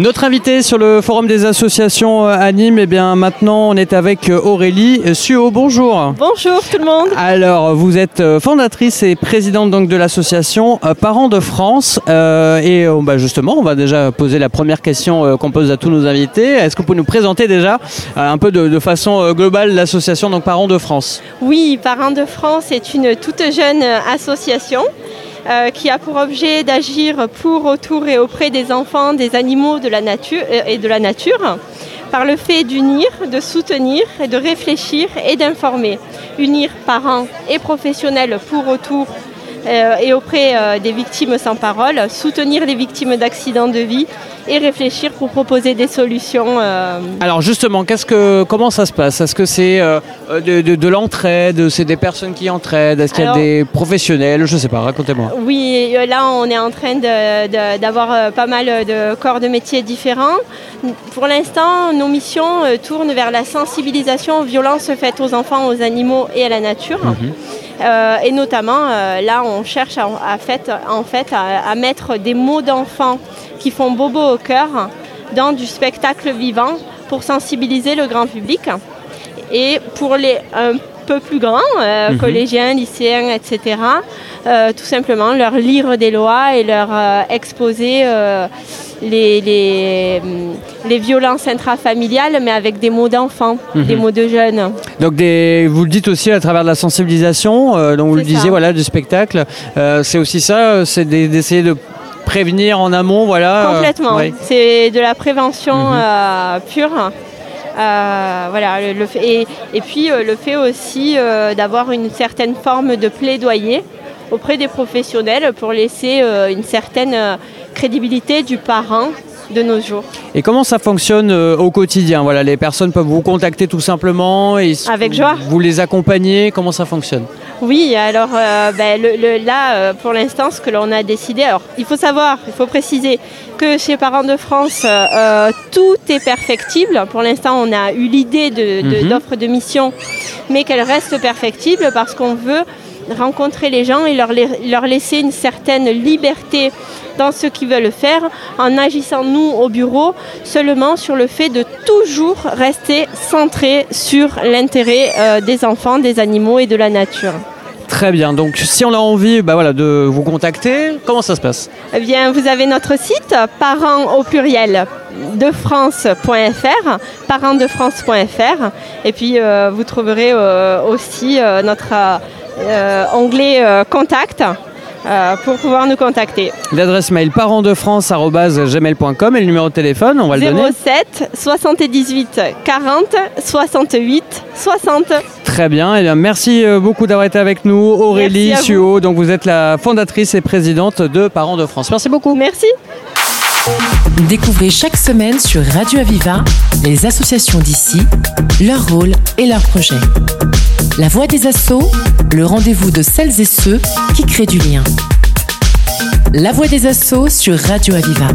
Notre invité sur le forum des associations euh, à Nîmes, et eh bien maintenant on est avec euh, Aurélie Suo. Bonjour. Bonjour tout le monde. Alors vous êtes euh, fondatrice et présidente donc de l'association Parents de France et bah, justement on va déjà poser la première question qu'on pose à tous nos invités. Est-ce que vous pouvez nous présenter déjà un peu de, de façon globale l'association donc Parents de France? Oui, Parents de France est une toute jeune association euh, qui a pour objet d'agir pour, autour et auprès des enfants, des animaux de la nature, euh, et de la nature par le fait d'unir, de soutenir de réfléchir et d'informer. Unir parents et professionnels pour, autour et auprès des victimes sans parole, soutenir les victimes d'accidents de vie et réfléchir pour proposer des solutions. Euh. Alors justement, qu'est-ce que, comment ça se passe? Est-ce que c'est euh, de, de, l'entraide? C'est des personnes qui entraident? Est-ce qu'il y a des professionnels? Je ne sais pas, racontez-moi. Oui, euh, là on est en train d'avoir pas mal de corps de métiers différents. Pour l'instant, nos missions tournent vers la sensibilisation aux violences faites aux enfants, aux animaux et à la nature. Mhm. Et notamment, là, on cherche à, fait, en fait, à mettre des mots d'enfants qui font bobo au cœur dans du spectacle vivant pour sensibiliser le grand public. Et pour les un peu plus grands, euh, mhm. collégiens, lycéens, etc., euh, tout simplement leur lire des lois et leur euh, exposer les, les, violences intrafamiliales, mais avec des mots d'enfants, mhm. des mots de jeunes. Donc des, vous le dites aussi à travers de la sensibilisation, donc vous le disiez, voilà, du spectacle. c'est aussi ça, c'est d'essayer de prévenir en amont, voilà. Euh, Complètement. C'est de la prévention mhm. euh, pure. Euh, voilà, le, et, et, puis le fait aussi d'avoir une certaine forme de plaidoyer auprès des professionnels pour laisser une certaine crédibilité du parent de nos jours. Et comment ça fonctionne au quotidien? Voilà, les personnes peuvent vous contacter tout simplement et avec joie. Vous les accompagnez. Comment ça fonctionne? Oui, alors euh, ben, là, euh, pour l'instant, ce que l'on a décidé, alors il faut savoir, il faut préciser que chez Parents de France, euh, tout est perfectible. Pour l'instant, on a eu l'idée d'offre de, de, mission, mais qu'elle reste perfectible parce qu'on veut rencontrer les gens et leur, leur laisser une certaine liberté dans ce qu'ils veulent faire en agissant nous au bureau seulement sur le fait de toujours rester centré sur l'intérêt euh, des enfants, des animaux et de la nature. Très bien. Donc, si on a envie bah voilà, de vous contacter, comment ça se passe? Eh bien, vous avez notre site, parents au pluriel de France.fr, et puis euh, vous trouverez euh, aussi notre onglet contact euh, pour pouvoir nous contacter. L'adresse mail parentsdefrance.gmail.com et le numéro de téléphone, on va le donner 07 78 40 68 60. Très bien, et eh bien merci euh, beaucoup d'avoir été avec nous. Aurélie Suo, donc vous êtes la fondatrice et présidente de Parents de France. Merci beaucoup. Merci. Découvrez chaque semaine sur Radio Aviva les associations d'ici, leur rôle et leurs projets. La voix des assauts, le rendez-vous de celles et ceux qui créent du lien. La voix des assauts sur Radio Aviva.